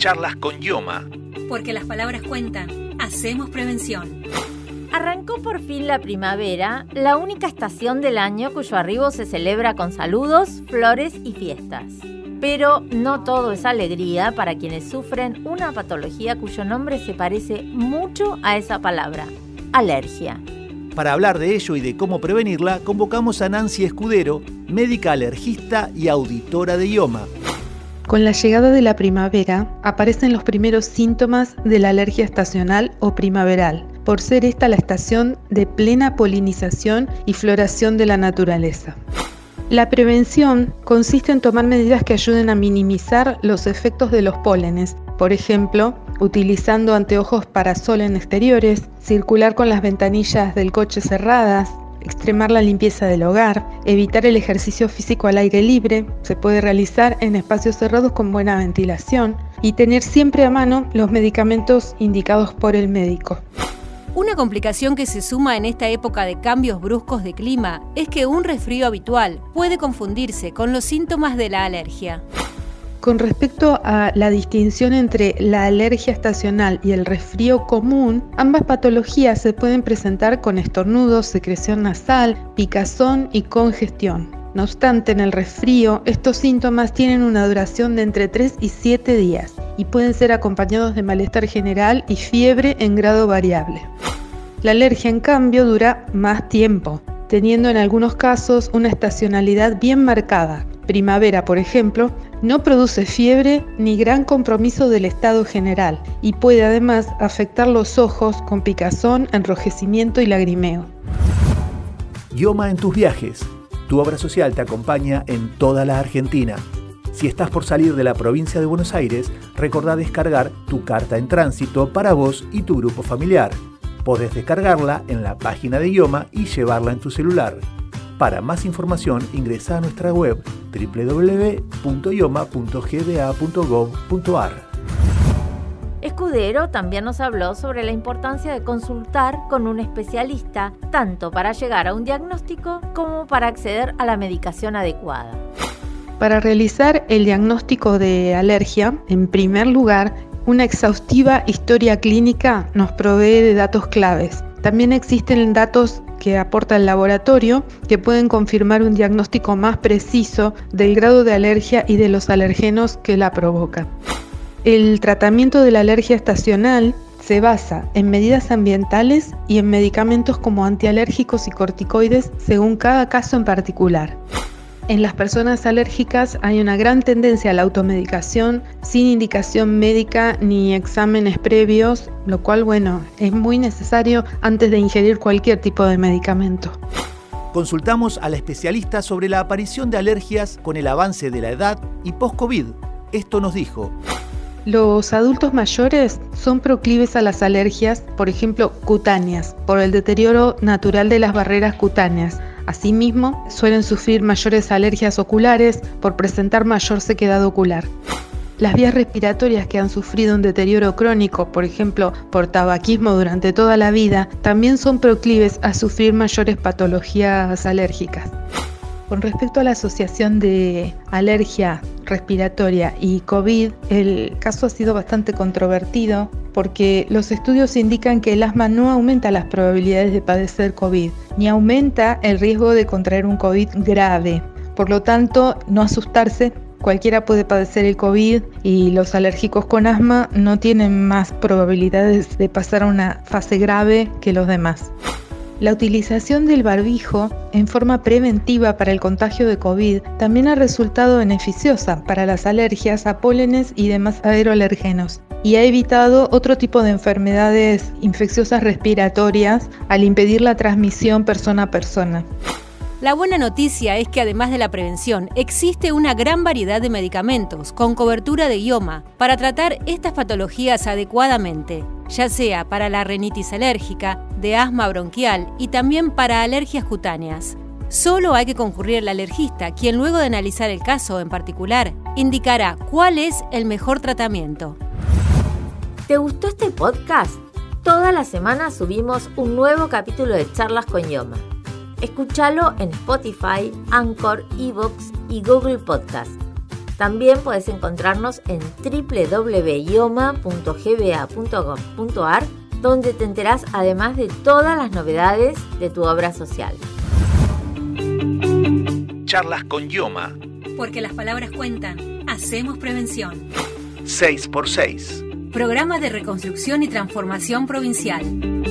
Charlas con Yoma. Porque las palabras cuentan. Hacemos prevención. Arrancó por fin la primavera, la única estación del año cuyo arribo se celebra con saludos, flores y fiestas. Pero no todo es alegría para quienes sufren una patología cuyo nombre se parece mucho a esa palabra, alergia. Para hablar de ello y de cómo prevenirla, convocamos a Nancy Escudero, médica alergista y auditora de IOMA. Con la llegada de la primavera aparecen los primeros síntomas de la alergia estacional o primaveral, por ser esta la estación de plena polinización y floración de la naturaleza. La prevención consiste en tomar medidas que ayuden a minimizar los efectos de los pólenes, por ejemplo, utilizando anteojos para sol en exteriores, circular con las ventanillas del coche cerradas, extremar la limpieza del hogar, evitar el ejercicio físico al aire libre, se puede realizar en espacios cerrados con buena ventilación y tener siempre a mano los medicamentos indicados por el médico. Una complicación que se suma en esta época de cambios bruscos de clima es que un resfrío habitual puede confundirse con los síntomas de la alergia. Con respecto a la distinción entre la alergia estacional y el resfrío común, ambas patologías se pueden presentar con estornudos, secreción nasal, picazón y congestión. No obstante, en el resfrío, estos síntomas tienen una duración de entre 3 y 7 días y pueden ser acompañados de malestar general y fiebre en grado variable. La alergia, en cambio, dura más tiempo, teniendo en algunos casos una estacionalidad bien marcada, primavera, por ejemplo, no produce fiebre ni gran compromiso del estado general y puede además afectar los ojos con picazón, enrojecimiento y lagrimeo. Yoma en tus viajes. Tu obra social te acompaña en toda la Argentina. Si estás por salir de la provincia de Buenos Aires, recordá descargar tu carta en tránsito para vos y tu grupo familiar. Podés descargarla en la página de Ioma y llevarla en tu celular. Para más información ingresa a nuestra web www.ioma.gba.gov.ar. Escudero también nos habló sobre la importancia de consultar con un especialista, tanto para llegar a un diagnóstico como para acceder a la medicación adecuada. Para realizar el diagnóstico de alergia, en primer lugar, una exhaustiva historia clínica nos provee de datos claves. También existen datos que aporta el laboratorio que pueden confirmar un diagnóstico más preciso del grado de alergia y de los alergenos que la provocan. El tratamiento de la alergia estacional se basa en medidas ambientales y en medicamentos como antialérgicos y corticoides según cada caso en particular. En las personas alérgicas hay una gran tendencia a la automedicación sin indicación médica ni exámenes previos, lo cual, bueno, es muy necesario antes de ingerir cualquier tipo de medicamento. Consultamos a la especialista sobre la aparición de alergias con el avance de la edad y post-COVID. Esto nos dijo. Los adultos mayores son proclives a las alergias, por ejemplo, cutáneas, por el deterioro natural de las barreras cutáneas Asimismo, suelen sufrir mayores alergias oculares por presentar mayor sequedad ocular. Las vías respiratorias que han sufrido un deterioro crónico, por ejemplo por tabaquismo durante toda la vida, también son proclives a sufrir mayores patologías alérgicas. Con respecto a la asociación de alergia respiratoria y COVID, el caso ha sido bastante controvertido porque los estudios indican que el asma no aumenta las probabilidades de padecer COVID, ni aumenta el riesgo de contraer un COVID grave. Por lo tanto, no asustarse, cualquiera puede padecer el COVID y los alérgicos con asma no tienen más probabilidades de pasar a una fase grave que los demás. La utilización del barbijo en forma preventiva para el contagio de COVID también ha resultado beneficiosa para las alergias a pólenes y demás aeroalergenos y ha evitado otro tipo de enfermedades infecciosas respiratorias al impedir la transmisión persona a persona. La buena noticia es que además de la prevención, existe una gran variedad de medicamentos con cobertura de IOMA para tratar estas patologías adecuadamente, ya sea para la rinitis alérgica, de asma bronquial y también para alergias cutáneas. Solo hay que concurrir al alergista, quien luego de analizar el caso en particular, indicará cuál es el mejor tratamiento. ¿Te gustó este podcast? Toda la semana subimos un nuevo capítulo de Charlas con Yoma. Escúchalo en Spotify, Anchor, Evox y Google Podcast. También puedes encontrarnos en www.ioma.gba.gov.ar donde te enterás además de todas las novedades de tu obra social. Charlas con Yoma. Porque las palabras cuentan. Hacemos prevención. 6x6. Programa de reconstrucción y transformación provincial.